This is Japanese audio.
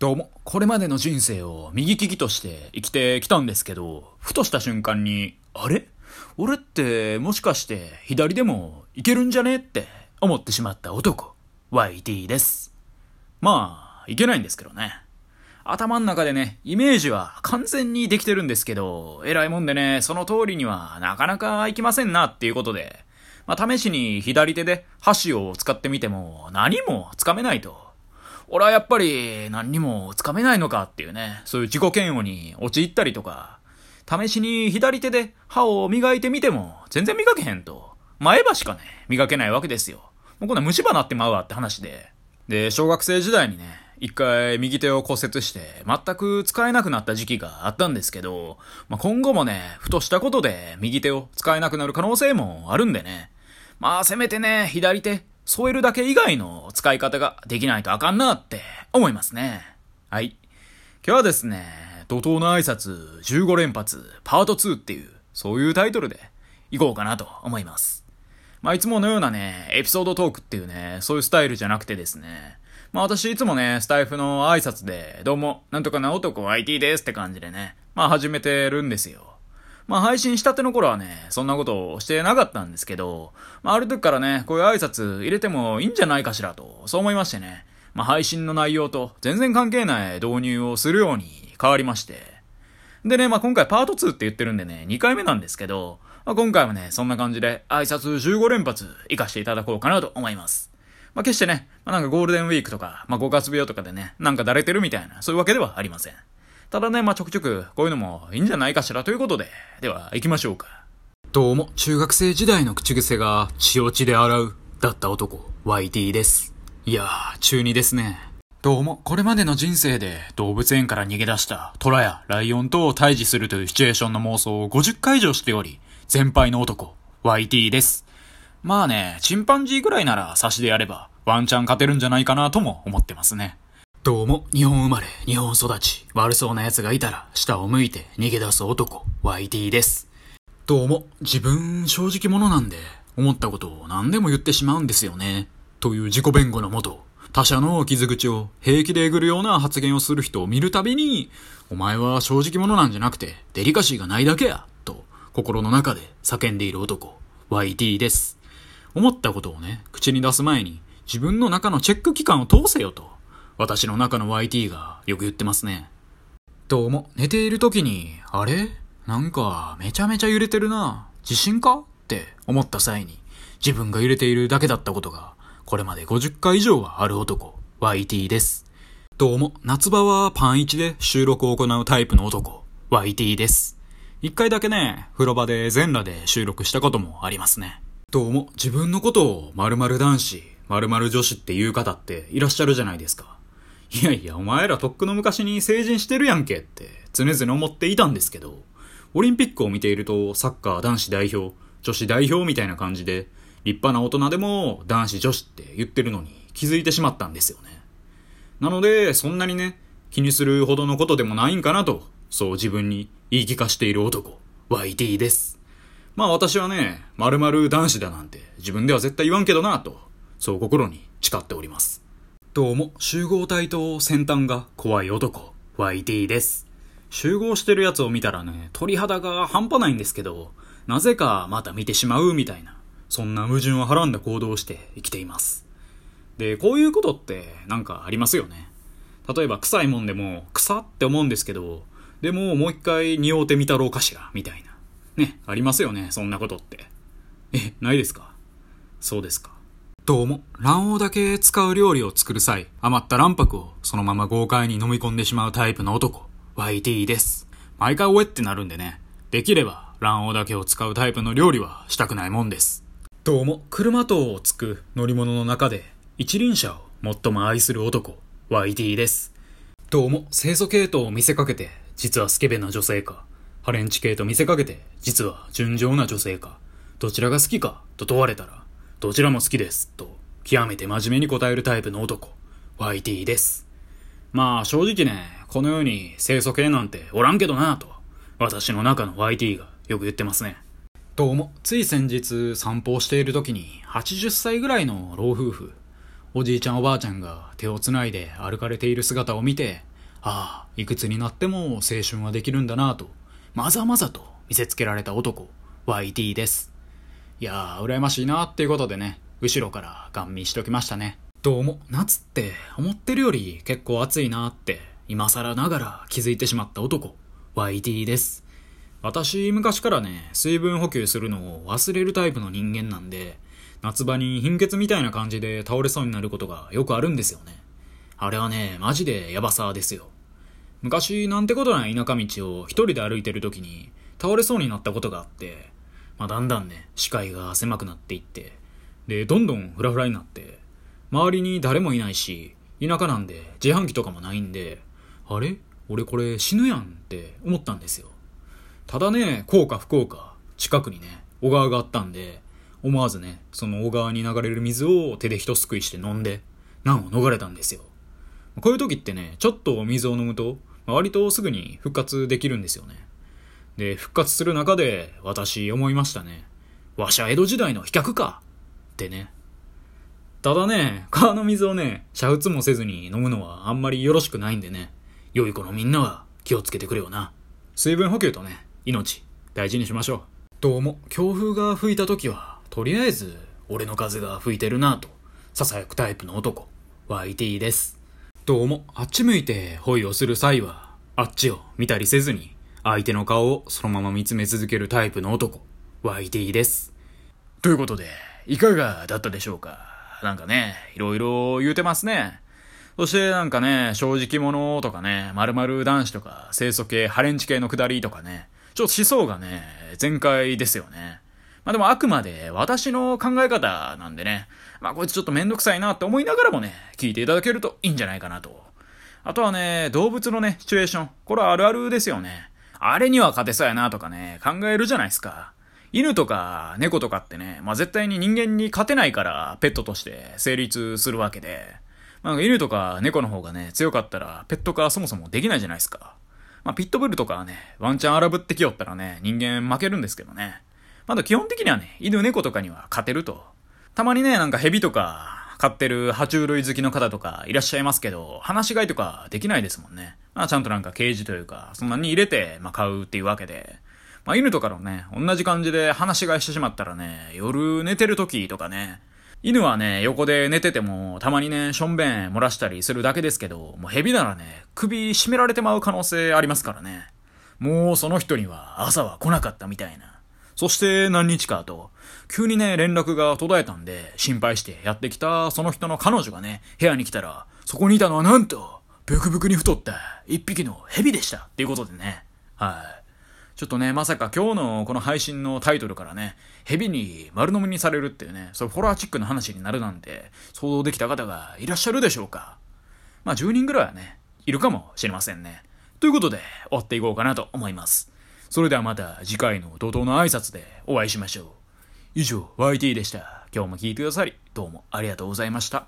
どうも、これまでの人生を右利きとして生きてきたんですけど、ふとした瞬間に、あれ？俺ってもしかして左でもいけるんじゃね？って思ってしまった男、YT です。まあ、いけないんですけどね。頭の中でね、イメージは完全にできてるんですけど、偉いもんでね、その通りにはなかなかいきませんなっていうことで、まあ試しに左手で箸を使ってみても何もつかめないと。俺はやっぱり何にもつかめないのかっていうね、そういう自己嫌悪に陥ったりとか、試しに左手で歯を磨いてみても全然磨けへんと。前歯しかね、磨けないわけですよ。もうこんな虫歯なってまうわって話で。で、小学生時代にね、一回右手を骨折して全く使えなくなった時期があったんですけど、まあ、今後もね、ふとしたことで右手を使えなくなる可能性もあるんでね。まあせめてね、左手添えるだけ以外の使い方ができないとあかんなって思いますね。はい。今日はですね、怒涛の挨拶15連発パート2っていう、そういうタイトルでいこうかなと思います。まあいつものようなね、エピソードトークっていうね、そういうスタイルじゃなくてですね、まあ私いつもね、スタイフの挨拶で、どうも、なんとかな男 IT ですって感じでね、まあ始めてるんですよ。まあ配信したての頃はね、そんなことをしてなかったんですけど、まあある時からね、こういう挨拶入れてもいいんじゃないかしらと、そう思いましてね、まあ配信の内容と全然関係ない導入をするように変わりまして。でね、まあ今回パート2って言ってるんでね、2回目なんですけど、まあ今回はね、そんな感じで挨拶15連発活かしていただこうかなと思います。まあ決してね、まあなんかゴールデンウィークとか、まあ5月病とかでね、なんかだれてるみたいな、そういうわけではありません。ただね、まあ、ちょくちょくこういうのもいいんじゃないかしらということで、では行きましょうか。どうも、中学生時代の口癖が血を血で洗う、だった男、YT です。いやー、中2ですね。どうも、これまでの人生で動物園から逃げ出したトラやライオンと対峙するというシチュエーションの妄想を50回以上しており、先輩の男、YT です。まあね、チンパンジーぐらいなら差しでやれば、ワンチャン勝てるんじゃないかなとも思ってますね。どうも、日本生まれ、日本育ち、悪そうな奴がいたら、下を向いて逃げ出す男、YT です。どうも、自分、正直者なんで、思ったことを何でも言ってしまうんですよね。という自己弁護のもと、他者の傷口を平気でえぐるような発言をする人を見るたびに、お前は正直者なんじゃなくて、デリカシーがないだけや、と、心の中で叫んでいる男、YT です。思ったことをね、口に出す前に、自分の中のチェック機関を通せよと。私の中の YT がよく言ってますね。どうも、寝ている時に、あれ？なんか、めちゃめちゃ揺れてるな。地震か？って思った際に、自分が揺れているだけだったことが、これまで50回以上はある男、YT です。どうも、夏場はパン1で収録を行うタイプの男、YT です。一回だけね、風呂場で全裸で収録したこともありますね。どうも、自分のことを〇〇男子、〇〇女子っていう方っていらっしゃるじゃないですか。いやいや、お前らとっくの昔に成人してるやんけって常々思っていたんですけど、オリンピックを見ているとサッカー男子代表、女子代表みたいな感じで、立派な大人でも男子女子って言ってるのに気づいてしまったんですよね。なので、そんなにね、気にするほどのことでもないんかなと、そう自分に言い聞かしている男、YT です。まあ私はね、〇〇男子だなんて自分では絶対言わんけどなと、そう心に誓っております。どうも、集合体と先端が怖い男、YT です。集合してるやつを見たらね、鳥肌が半端ないんですけど、なぜかまた見てしまうみたいな、そんな矛盾をはらんだ行動をして生きています。で、こういうことってなんかありますよね。例えば臭いもんでも、草って思うんですけど、でももう一回匂うてみたろうかしら、みたいな。ね、ありますよね、そんなことって。え、ないですか？そうですか。どうも、卵黄だけ使う料理を作る際、余った卵白をそのまま豪快に飲み込んでしまうタイプの男、YT です。毎回おえってなるんでね、できれば卵黄だけを使うタイプの料理はしたくないもんです。どうも、車等をつく乗り物の中で、一輪車を最も愛する男、YT です。どうも、清楚系統を見せかけて、実はスケベな女性か、ハレンチ系と見せかけて、実は純情な女性か、どちらが好きかと問われたら、どちらも好きです。と、極めて真面目に答えるタイプの男、YT です。まあ正直ね、この世に清楚系なんておらんけどなと、私の中の YT がよく言ってますね。どうも、つい先日散歩をしている時に、80歳ぐらいの老夫婦、おじいちゃんおばあちゃんが手をつないで歩かれている姿を見て、ああ、いくつになっても青春はできるんだなと、まざまざと見せつけられた男、YT です。いやー、羨ましいなっていうことでね、後ろからガン見しときましたね。どうも、夏って思ってるより結構暑いなって、今更ながら気づいてしまった男、YT です。私、昔からね、水分補給するのを忘れるタイプの人間なんで、夏場に貧血みたいな感じで倒れそうになることがよくあるんですよね。あれはね、マジでヤバさですよ。昔、なんてことない田舎道を一人で歩いてる時に倒れそうになったことがあって、まあ、だんだんね、視界が狭くなっていって、で、どんどんフラフラになって、周りに誰もいないし、田舎なんで自販機とかもないんで、あれ？俺これ死ぬやんって思ったんですよ。ただね、こうか不幸か、近くにね、小川があったんで、思わずね、その小川に流れる水を手で一すくいして飲んで、難を逃れたんですよ。こういう時ってね、ちょっと水を飲むと、割とすぐに復活できるんですよね。で、復活する中で、私思いましたね。わしゃ江戸時代の飛脚かってね。ただね、川の水をね、煮沸もせずに飲むのはあんまりよろしくないんでね、良い子のみんなは気をつけてくれよな。水分補給とね、命、大事にしましょう。どうも、強風が吹いた時は、とりあえず、俺の風が吹いてるなと、囁くタイプの男、YT です。どうも、あっち向いて、ホイをする際は、あっちを見たりせずに、相手の顔をそのまま見つめ続けるタイプの男、YT です。ということで、いかがだったでしょうか？なんかね、いろいろ言うてますね。そしてなんかね、正直者とかね、〇〇男子とか、清楚系、ハレンチ系のくだりとかね、ちょっと思想がね、全開ですよね。まあでもあくまで私の考え方なんでね、まあこいつちょっとめんどくさいなって思いながらもね、聞いていただけるといいんじゃないかなと。あとはね、動物のね、シチュエーション。これはあるあるですよね。あれには勝てそうやなとかね、考えるじゃないですか。犬とか猫とかってね、まあ、絶対に人間に勝てないからペットとして成立するわけで、まあ、犬とか猫の方がね、強かったらペット化そもそもできないじゃないですか。まあ、ピットブルとかはね、ワンチャン荒ぶってきよったらね、人間負けるんですけどね。まだ基本的にはね、犬猫とかには勝てると。たまにね、なんか蛇とか飼ってる爬虫類好きの方とかいらっしゃいますけど、話し飼いとかできないですもんね。まあちゃんとなんかケージというか、そんなに入れて、まあ買うっていうわけで。まあ、犬とかのね、同じ感じで話し飼いしてしまったらね、夜寝てる時とかね、犬はね、横で寝てても、たまにね、しょんべん漏らしたりするだけですけど、もう蛇ならね、首絞められてまう可能性ありますからね。もうその人には朝は来なかったみたいな。そして何日か後、急にね、連絡が途絶えたんで、心配してやってきたその人の彼女がね、部屋に来たら、そこにいたのはなんと、ブクブクに太った一匹の蛇でしたっていうことでね。はい。ちょっとね、まさか今日のこの配信のタイトルからね、蛇に丸飲みにされるっていうね、そうホラーチックな話になるなんて、想像できた方がいらっしゃるでしょうかまあ10人ぐらいはね、いるかもしれませんね。ということで、終わっていこうかなと思います。それではまた次回の怒涛の挨拶でお会いしましょう。以上、YT でした。今日も聞いてくださり、どうもありがとうございました。